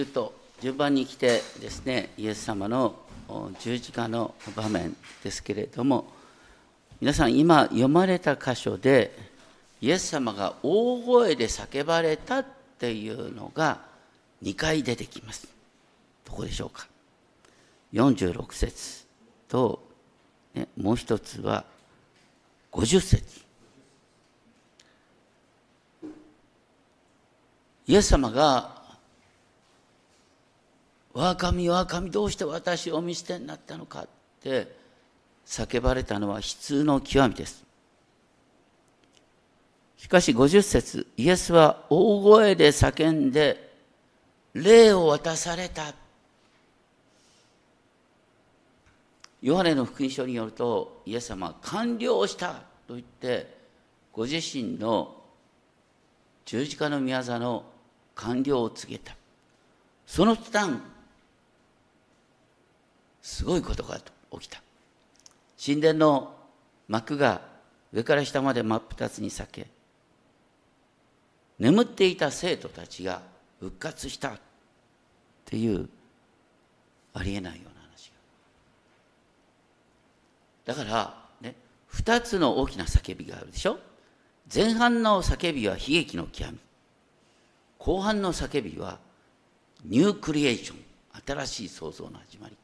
ずっと順番に来てですねイエス様の十字架の場面ですけれども皆さん今読まれた箇所でイエス様が大声で叫ばれたっていうのが2回出てきます。どこでしょうか？46節と、ね、もう一つは50節。イエス様が我が神我が神どうして私を見捨てになったのかって叫ばれたのは悲痛の極みです。しかし50節イエスは大声で叫んで霊を渡されたヨハネの福音書によるとイエス様は完了したと言ってご自身の十字架の御業の完了を告げた。その途端すごいことが起きた。神殿の幕が上から下まで真っ二つに裂け眠っていた生徒たちが復活したっていうありえないような話が。だからね二つの大きな叫びがあるでしょ？前半の叫びは悲劇の極み。後半の叫びはニュークリエーション。新しい創造の始まり。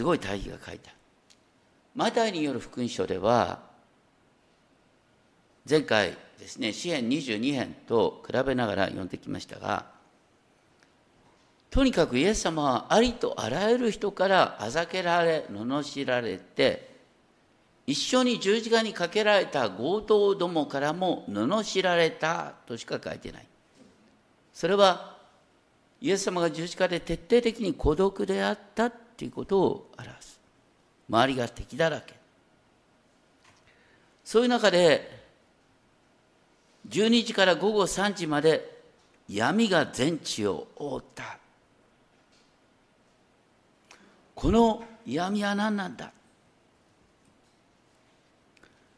すごい大義が書いてあるマタイによる福音書では前回ですね詩編22編と比べながら読んできましたがとにかくイエス様はありとあらゆる人からあざけられ罵られて一緒に十字架にかけられた強盗どもからも罵られたとしか書いてない。それはイエス様が十字架で徹底的に孤独であったということを表す。周りが敵だらけ。そういう中で12時から午後3時まで闇が全地を覆った。この闇は何なんだ？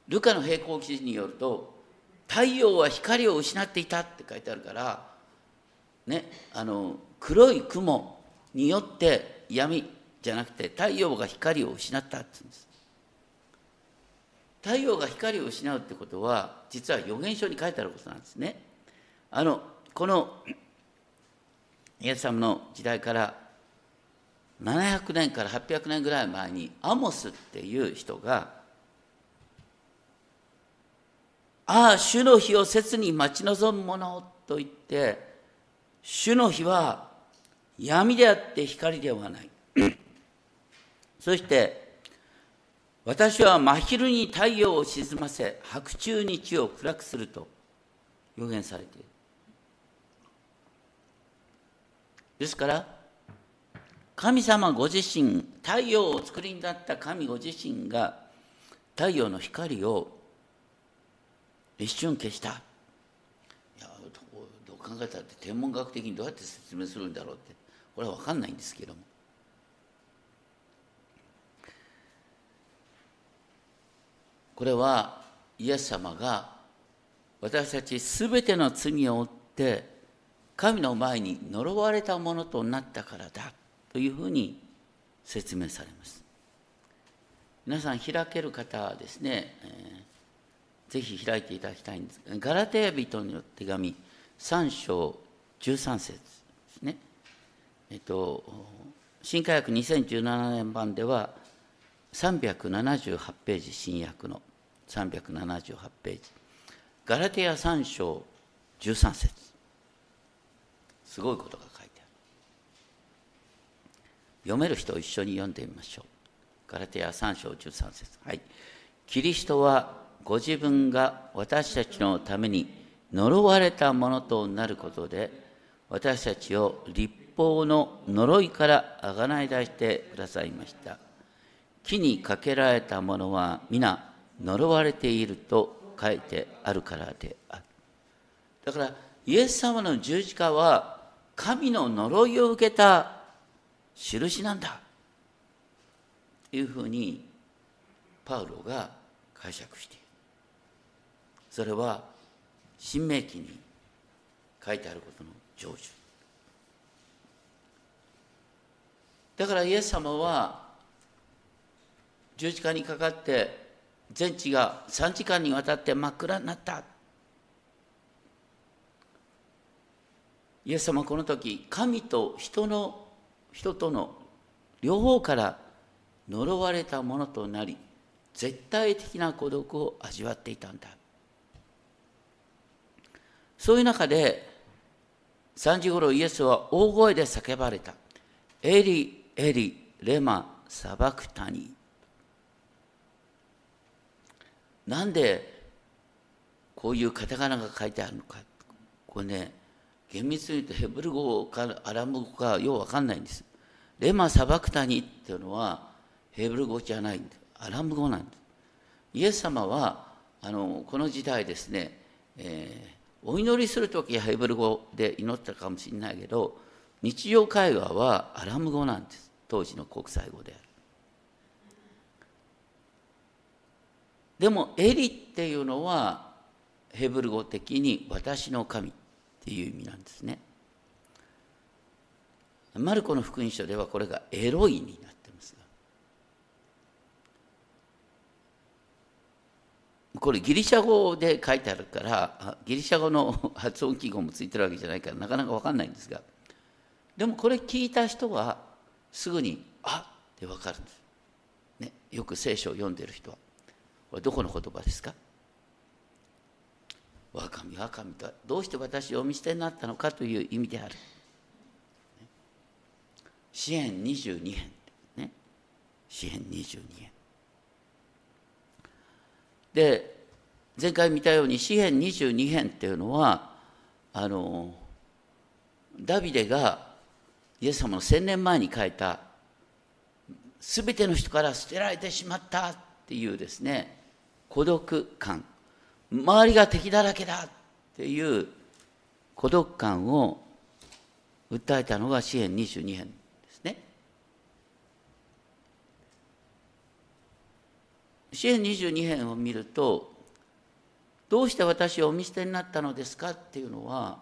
ルカの並行記事によると太陽は光を失っていたって書いてあるからねあの黒い雲によって闇じゃなくて太陽が光を失ったって言うんです。太陽が光を失うってことは実は予言書に書いてあることなんですね。あのこのイエス様の時代から700年から800年ぐらい前にアモスっていう人が「ああ主の日を切に待ち望む者」と言って主の日は闇であって光ではない。そして私は真昼に太陽を沈ませ白昼に地を暗くすると予言されている。ですから神様ご自身太陽を作りになった神ご自身が太陽の光を一瞬消した。いやどう考えたって天文学的にどうやって説明するんだろうってこれは分かんないんですけども。これはイエス様が私たち全ての罪を負って神の前に呪われたものとなったからだというふうに説明されます。皆さん開ける方はですね、えー、ぜひ開いていただきたいんです。ガラテヤ人の手紙3章13節ですね。えっと新科学2017年版では378ページ新訳の378ページ。ガラテヤ3章13節。すごいことが書いてある。読める人一緒に読んでみましょう。ガラテヤ3章13節。はい。キリストはご自分が私たちのために呪われたものとなることで私たちを立法の呪いからあがない出してくださいました。木にかけられたものは皆呪われていると書いてあるからである。だからイエス様の十字架は神の呪いを受けた印なんだ。というふうにパウロが解釈している。それは新明記に書いてあることの成就。だからイエス様は十字架にかかって全地が3時間にわたって真っ暗になった。イエス様はこの時神と人の人との両方から呪われたものとなり絶対的な孤独を味わっていたんだ。そういう中で3時ごろイエスは大声で叫ばれた。エリエリレマサバクタニ。なんでこういうカタカナが書いてあるのかこれね厳密に言うとヘブル語かアラム語かようわかんないんです。レマ・サバクタニっていうのはヘブル語じゃないんですアラム語なんです。イエス様はあのこの時代ですね、えー、お祈りする時はヘブル語で祈ったかもしれないけど日常会話はアラム語なんです。当時の国際語である。でもエリっていうのはヘブル語的に私の神っていう意味なんですね。マルコの福音書ではこれがエロイになってます。がこれギリシャ語で書いてあるからギリシャ語の発音記号もついてるわけじゃないからなかなか分かんないんですが。でもこれ聞いた人はすぐに「あっ!」って分かるんです、ね、よく聖書を読んでる人は。これどこの言葉ですか？我が神我神とはどうして私をお見捨てになったのかという意味である。支援22編ね。支援22編で前回見たように詩編22編っていうのはあのダビデがイエス様の千年前に書いた「すべての人から捨てられてしまった」っていうですね孤独感。周りが敵だらけだっていう孤独感を訴えたのが詩編22編ですね。支援22編を見るとどうして私をお見捨てになったのですかっていうのは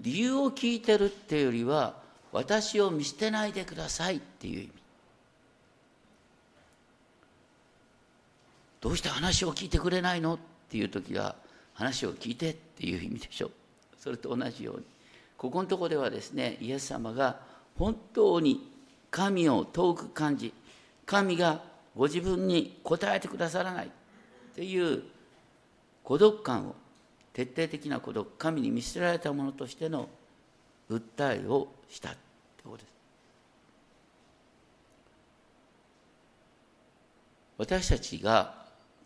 理由を聞いてるっていうよりは私を見捨てないでくださいっていう意味。どうして話を聞いてくれないの？っていう時は話を聞いてっていう意味でしょ。うそれと同じように。ここのとこではですねイエス様が本当に神を遠く感じ神がご自分に答えてくださらないっていう孤独感を徹底的な孤独神に見捨てられたものとしての訴えをしたってことです。私たちが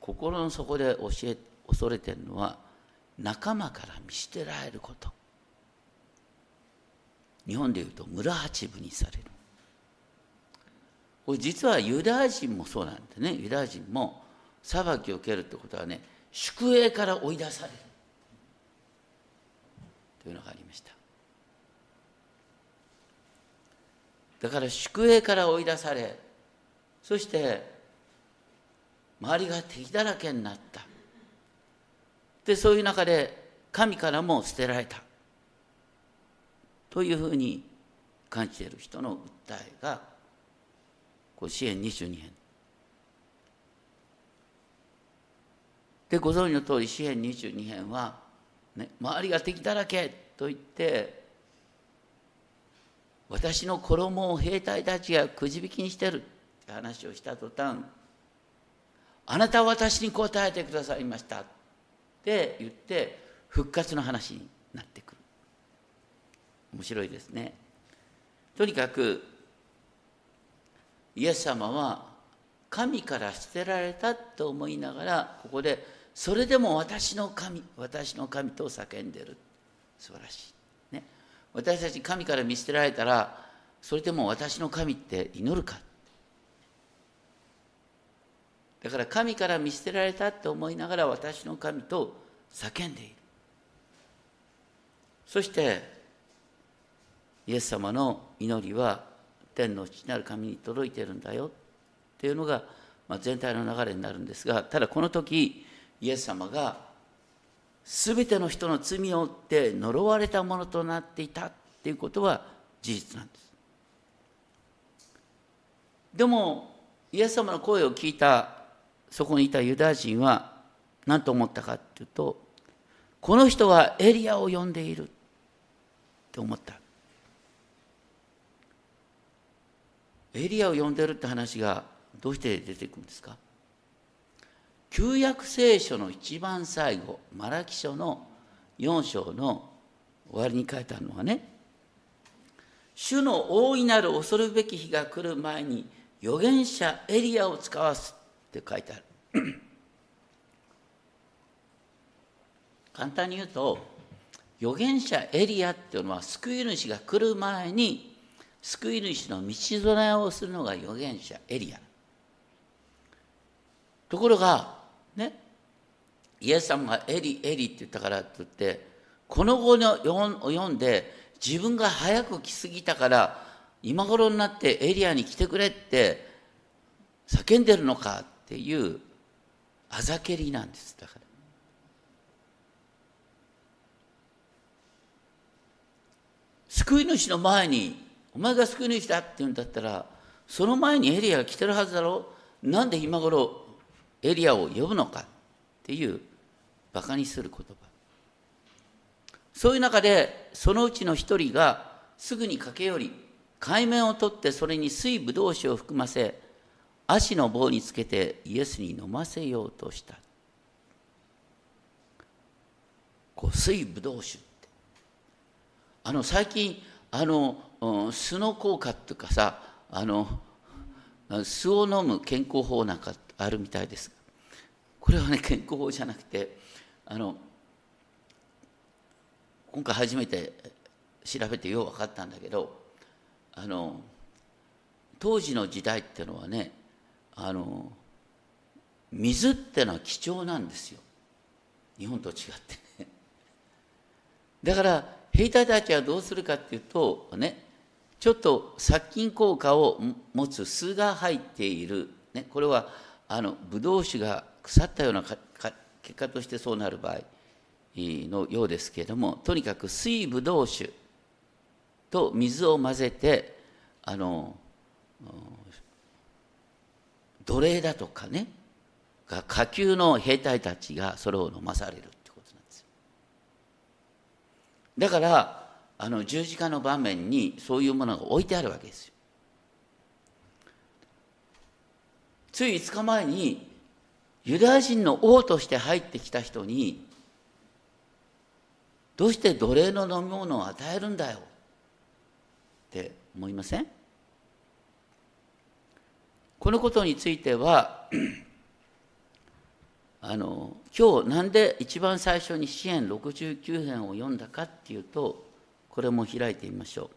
心の底で教え恐れてるのは仲間から見捨てられること。日本でいうと村八分にされる。これ実はユダヤ人もそうなんでね。ユダヤ人も裁きを受けるってことはね宿営から追い出される。というのがありました。だから宿営から追い出されそして周りが敵だらけになった。でそういう中で神からも捨てられた。というふうに感じている人の訴えがこれ支援22編。でご存知の通り支援22編は、ね、周りが敵だらけと言って私の衣を兵隊たちがくじ引きにしてるって話をした途端あなたは私に答えてくださいました。って言って復活の話になってくる。面白いですね。とにかくイエス様は神から捨てられたと思いながらここでそれでも私の神私の神と叫んでる。素晴らしい、ね、私たち神から見捨てられたらそれでも私の神って祈るかだから神から見捨てられたと思いながら私の神と叫んでいる。そしてイエス様の祈りは天の父なる神に届いてるんだよっていうのが、ま、全体の流れになるんですがただこの時イエス様が全ての人の罪を負って呪われたものとなっていたっていうことは事実なんです。でもイエス様の声を聞いたそこにいたユダヤ人は何と思ったかっていうとこの人はエリアを呼んでいるって思った。エリアを呼んでるって話がどうして出てくるんですか？旧約聖書の一番最後マラキ書の4章の終わりに書いてあるのはね主の大いなる恐るべき日が来る前に預言者エリアを使わすって書いてある。簡単に言うと預言者エリアっていうのは救い主が来る前に救い主の道備えをするのが預言者エリア。ところがねイエス様がエリエリって言ったからって言ってこの後の読んで自分が早く来すぎたから今頃になってエリアに来てくれって叫んでるのかっていうあざけりなんです。だから。救い主の前にお前が救い主だって言うんだったらその前にエリアが来てるはずだろ。なんで今頃エリアを呼ぶのかっていうバカにする言葉。そういう中でそのうちの一人がすぐに駆け寄り海面を取ってそれに水ぶどう酒を含ませ足の棒につけてイエスに飲ませようとした。こう水ぶどう酒って。あの最近あのうん酢の効果っていうかさあの酢を飲む健康法なんかあるみたいですこれはね健康法じゃなくてあの今回初めて調べてよう分かったんだけどあの当時の時代っていうのはねあの水ってのは貴重なんですよ。日本と違ってね。だから兵隊たちはどうするかっていうとねちょっと殺菌効果を持つ酢が入っている、ね、これはあのブドウ酒が腐ったような結果としてそうなる場合のようですけれどもとにかく水ブドウ酒と水を混ぜてあの奴隷だとかね下級の兵隊たちがそれを飲まされるってことなんですよ。だからあの十字架の場面にそういうものが置いてあるわけですよ。つい5日前にユダヤ人の王として入ってきた人にどうして奴隷の飲み物を与えるんだよって思いません？このことについては あの今日なんで一番最初に支援69編を読んだかっていうとこれも開いてみましょう。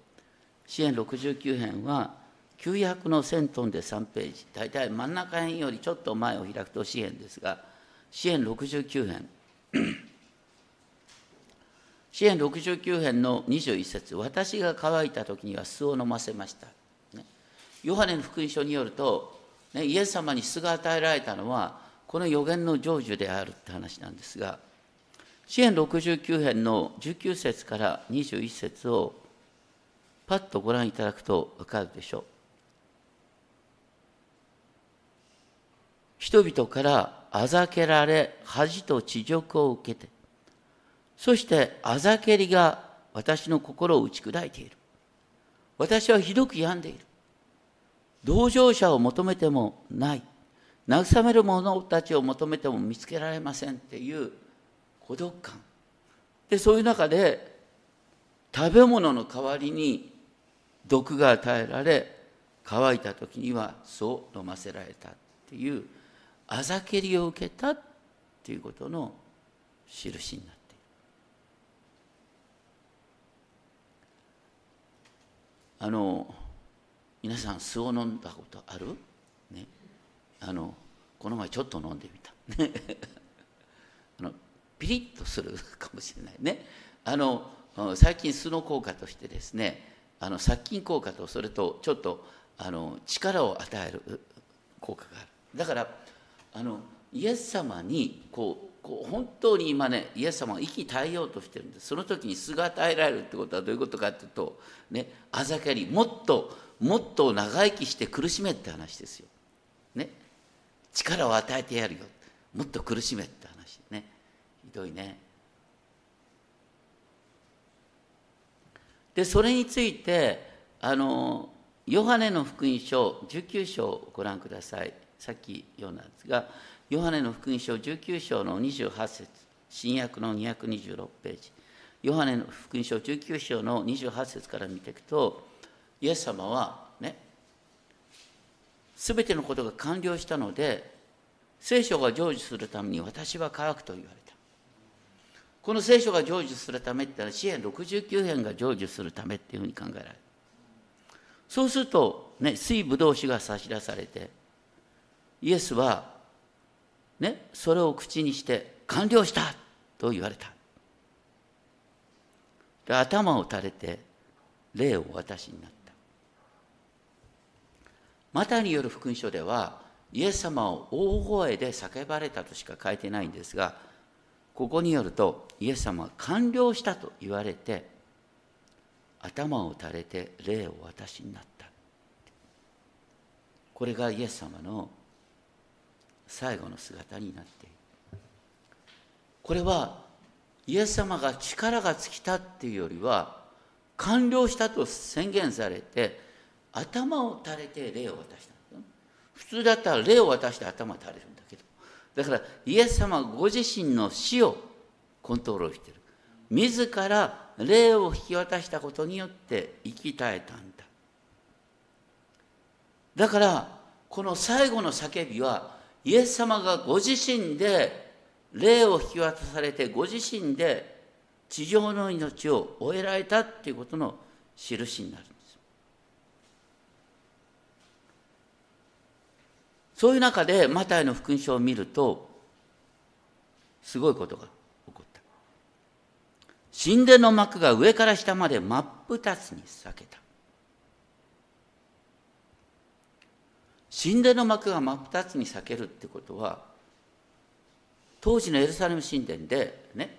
支援69編は900の1000トンで3ページ大体真ん中辺よりちょっと前を開くと支援ですが支援69編。支援69編の21節私が乾いた時には酢を飲ませました」ね、ヨハネの福音書によると、ね、イエス様に酢が与えられたのはこの予言の成就であるって話なんですが支援69編の19節から21節をパッとご覧いただくと分かるでしょう。人々からあざけられ恥と恥辱を受けてそしてあざけりが私の心を打ち砕いている。私はひどく病んでいる。同情者を求めてもない。慰める者たちを求めても見つけられませんっていう孤独感。で、そういう中で食べ物の代わりに毒が与えられ、乾いた時にはそう飲ませられたっていうあざけりを受けたっていうことの印になっている。あの皆さん酢を飲んだことある？ね。あのこの前ちょっと飲んでみた。あのピリッとする かもしれない。ね。あの最近酢の効果としてですねあの殺菌効果とそれとちょっとあの力を与える効果がある。だからあのイエス様にこうこう本当に今ねイエス様は息絶えようとしてるんです。その時に巣が与えられるってことはどういうことかっていうとねあざけりもっともっと長生きして苦しめって話ですよ。ね。力を与えてやるよ。もっと苦しめって話ね。ひどいね。でそれについてあのヨハネの福音書19章をご覧ください。さっき読んだんですがヨハネの福音書19章の28節新約の226ページ。ヨハネの福音書19章の28節から見ていくとイエス様はね全てのことが完了したので聖書が成就するために私は乾くと言われた。この聖書が成就するためってのは支援69編が成就するためっていうふうに考えられる。そうするとね水ぶどう酒が差し出されてイエスはねそれを口にして完了したと言われた。で頭を垂れて霊を私になった。マタによる福音書ではイエス様を大声で叫ばれたとしか書いてないんですがここによるとイエス様は完了したと言われて頭を垂れて霊を私になった。これがイエス様の最後の姿になっている。これはイエス様が力が尽きたっていうよりは完了したと宣言されて頭を垂れて霊を渡した普通だったら霊を渡して頭を垂れるんだけど。だからイエス様ご自身の死をコントロールしてる。自ら霊を引き渡したことによって生き絶えたんだ。だからこの最後の叫びはイエス様がご自身で霊を引き渡されてご自身で地上の命を終えられたっていうことの印になるんです。そういう中でマタイの福音書を見るとすごいことが起こった。神殿の幕が上から下まで真っ二つに裂けた。神殿の幕が真っ二つに裂けるってことは当時のエルサレム神殿でね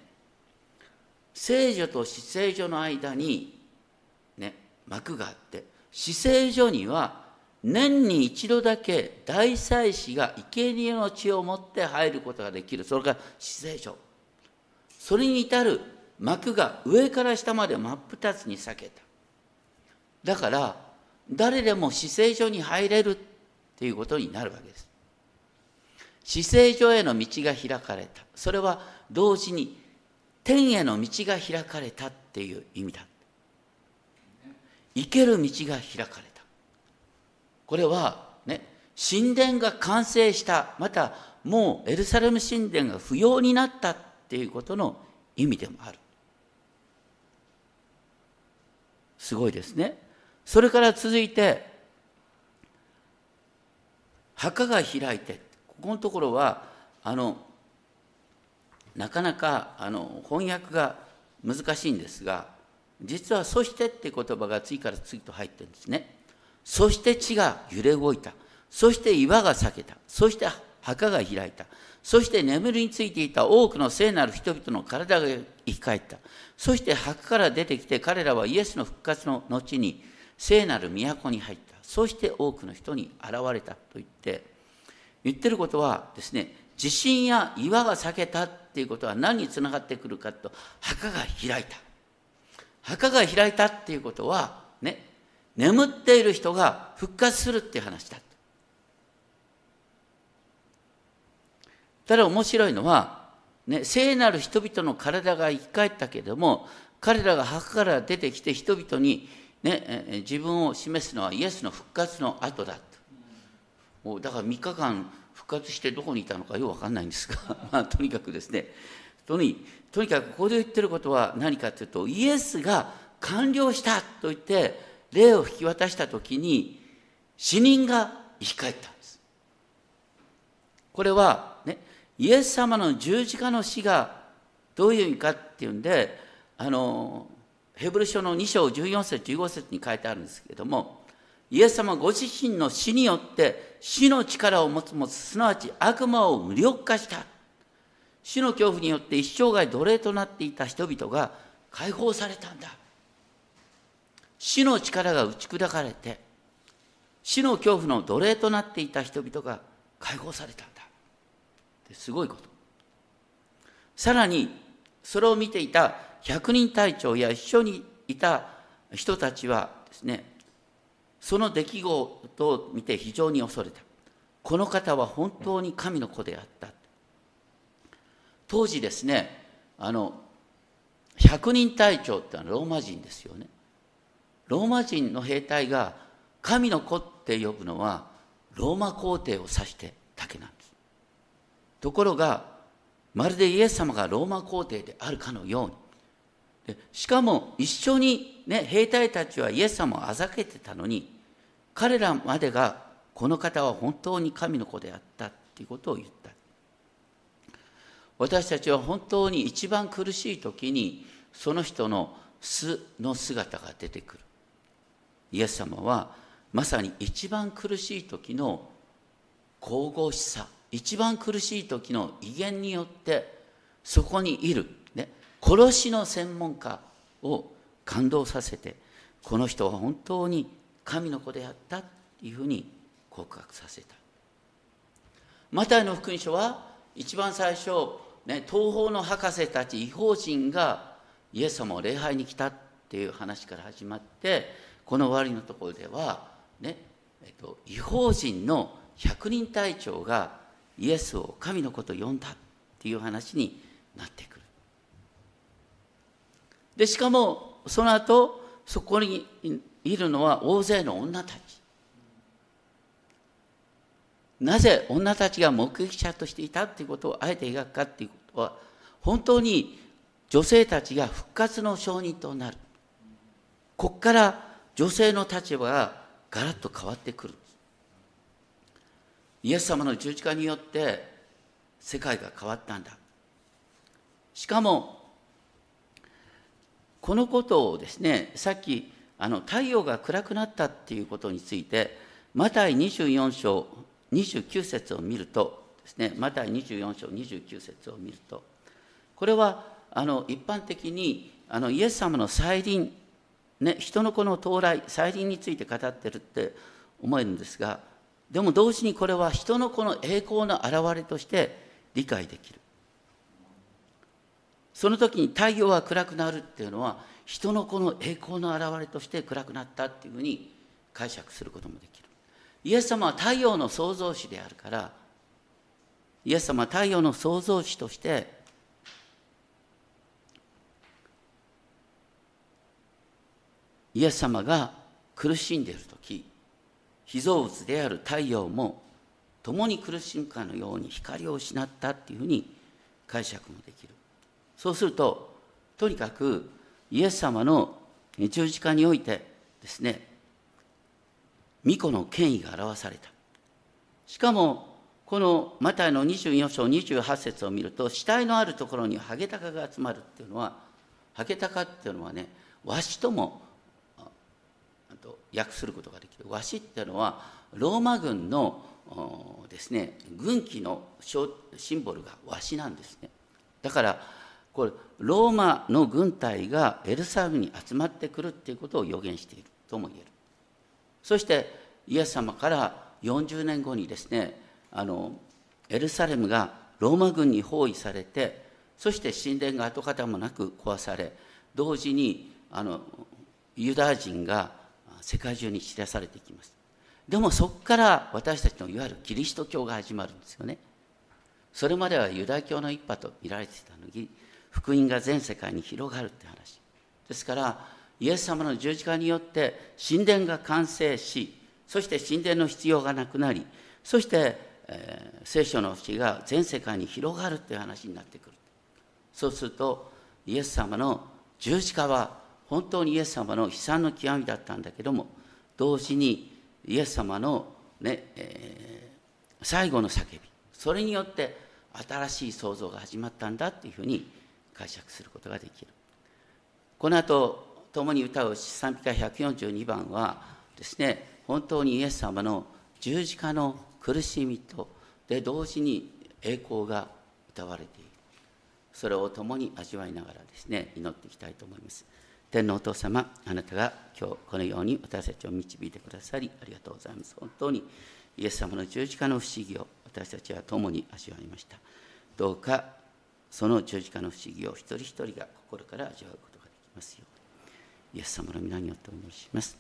聖女と死聖所の間にね幕があって死聖所には年に一度だけ大祭司が生贄の血を持って入ることができる。それが死聖所。それに至る幕が上から下まで真っ二つに裂けた。だから誰でも死聖所に入れるっていうことになるわけです。死聖所への道が開かれた。それは同時に天への道が開かれたっていう意味だ。生ける道が開かれた。これはね神殿が完成したまたもうエルサレム神殿が不要になったっていうことの意味でもある。すごいですね。それから続いて墓が開いてここのところはあのなかなかあの翻訳が難しいんですが実は「そして」って言葉が次から次と入ってるんですね。そして地が揺れ動いた。そして岩が裂けた。そして墓が開いた。そして眠りについていた多くの聖なる人々の体が生き返った。そして墓から出てきて彼らはイエスの復活の後に聖なる都に入った。そして多くの人に現れたと言って言ってることはですね地震や岩が裂けたっていうことは何につながってくるかと墓が開いた。墓が開いたっていうことはね眠っている人が復活するっていう話だただ面白いのは、ね、聖なる人々の体が生き返ったけれども彼らが墓から出てきて人々に、ね、自分を示すのはイエスの復活の後だと。だから3日間復活してどこにいたのかよく分かんないんですが、まあ、とにかくですね。とにとにかくここで言ってることは何かというとイエスが完了したと言って霊を引き渡した時に死人が生き返ったんです。これはねイエス様の十字架の死がどういう意味かっていうんであのヘブル書の2章14節15節に書いてあるんですけれどもイエス様ご自身の死によって死の力を持つ持つすなわち悪魔を無力化した。死の恐怖によって一生涯奴隷となっていた人々が解放されたんだ。死の力が打ち砕かれて死の恐怖の奴隷となっていた人々が解放されたんだ。すごいこと。さらにそれを見ていた百人隊長や一緒にいた人たちはですねその出来事を見て非常に恐れた。この方は本当に神の子であった。当時ですねあの百人隊長ってのはローマ人ですよね。ローマ人の兵隊が神の子って呼ぶのはローマ皇帝を指してだけなんです。ところがまるでイエス様がローマ皇帝であるかのようにでしかも一緒に、ね、兵隊たちはイエス様をあざけてたのに彼らまでがこの方は本当に神の子であったっていうことを言った。私たちは本当に一番苦しい時にその人の素の姿が出てくる。イエス様はまさに一番苦しい時の神々しさ一番苦しい時の威厳によってそこにいる、殺しの専門家を感動させてこの人は本当に神の子であったというふうに告白させたマタイの福音書は一番最初、ね、東方の博士たち違法人がイエス様を礼拝に来たっていう話から始まってこの終わりのところでは、ねえっと、違法人の百人隊長がイエスを神の子と呼んだっていう話になっていく。でしかもその後そこにいるのは大勢の女たち。なぜ女たちが目撃者としていたっていうことをあえて描くかっていうことは本当に女性たちが復活の証人となる。ここから女性の立場がガラッと変わってくる。イエス様の十字架によって世界が変わったんだ。しかもこのことをですねさっきあの太陽が暗くなったっていうことについてマタイ24章29節を見るとですねマタイ24章29節を見るとこれはあの一般的にあのイエス様の再臨ね、人の子の到来再臨について語ってるって思えるんですがでも同時にこれは人の子の栄光の表れとして理解できる。その時に太陽が暗くなるっていうのは人の子の栄光の表れとして暗くなったっていうふうに解釈することもできる。イエス様は太陽の創造主であるからイエス様は太陽の創造主としてイエス様が苦しんでいる時被造物である太陽も共に苦しむかのように光を失ったっていうふうに解釈もできる。そうするととにかくイエス様の十字架においてですね巫女の権威が表された。しかもこのマタイの24章28節を見ると死体のあるところにハゲタカが集まるっていうのはハゲタカっていうのはねわしとも訳することができる。和紙っていうのはローマ軍のですね軍旗のシンボルが和紙なんですね。だからこれローマの軍隊がエルサレムに集まってくるっていうことを予言しているとも言える。そしてイエス様から40年後にですねあのエルサレムがローマ軍に包囲されてそして神殿が跡形もなく壊され同時にあのユダヤ人が世界中に知らされていきます。でもそこから私たちのいわゆるキリスト教が始まるんですよね。それまではユダヤ教の一派と見られていたのに福音が全世界に広がるって話。ですからイエス様の十字架によって神殿が完成しそして神殿の必要がなくなりそして、えー、聖書の節が全世界に広がるっていう話になってくる。そうするとイエス様の十字架は本当にイエス様の悲惨の極みだったんだけども同時にイエス様のね、えー、最後の叫びそれによって新しい創造が始まったんだっていうふうに解釈することができる。この後共に歌う賛美歌142番はですね本当にイエス様の十字架の苦しみとで同時に栄光が歌われている。それを共に味わいながらですね祈っていきたいと思います。天皇お父様あなたが今日このように私たちを導いてくださりありがとうございます。本当にイエス様の十字架の不思議を私たちは共に味わいました。どうかその十字架の不思議を一人一人が心から味わうことができますようにイエス様の皆によってお祈りします。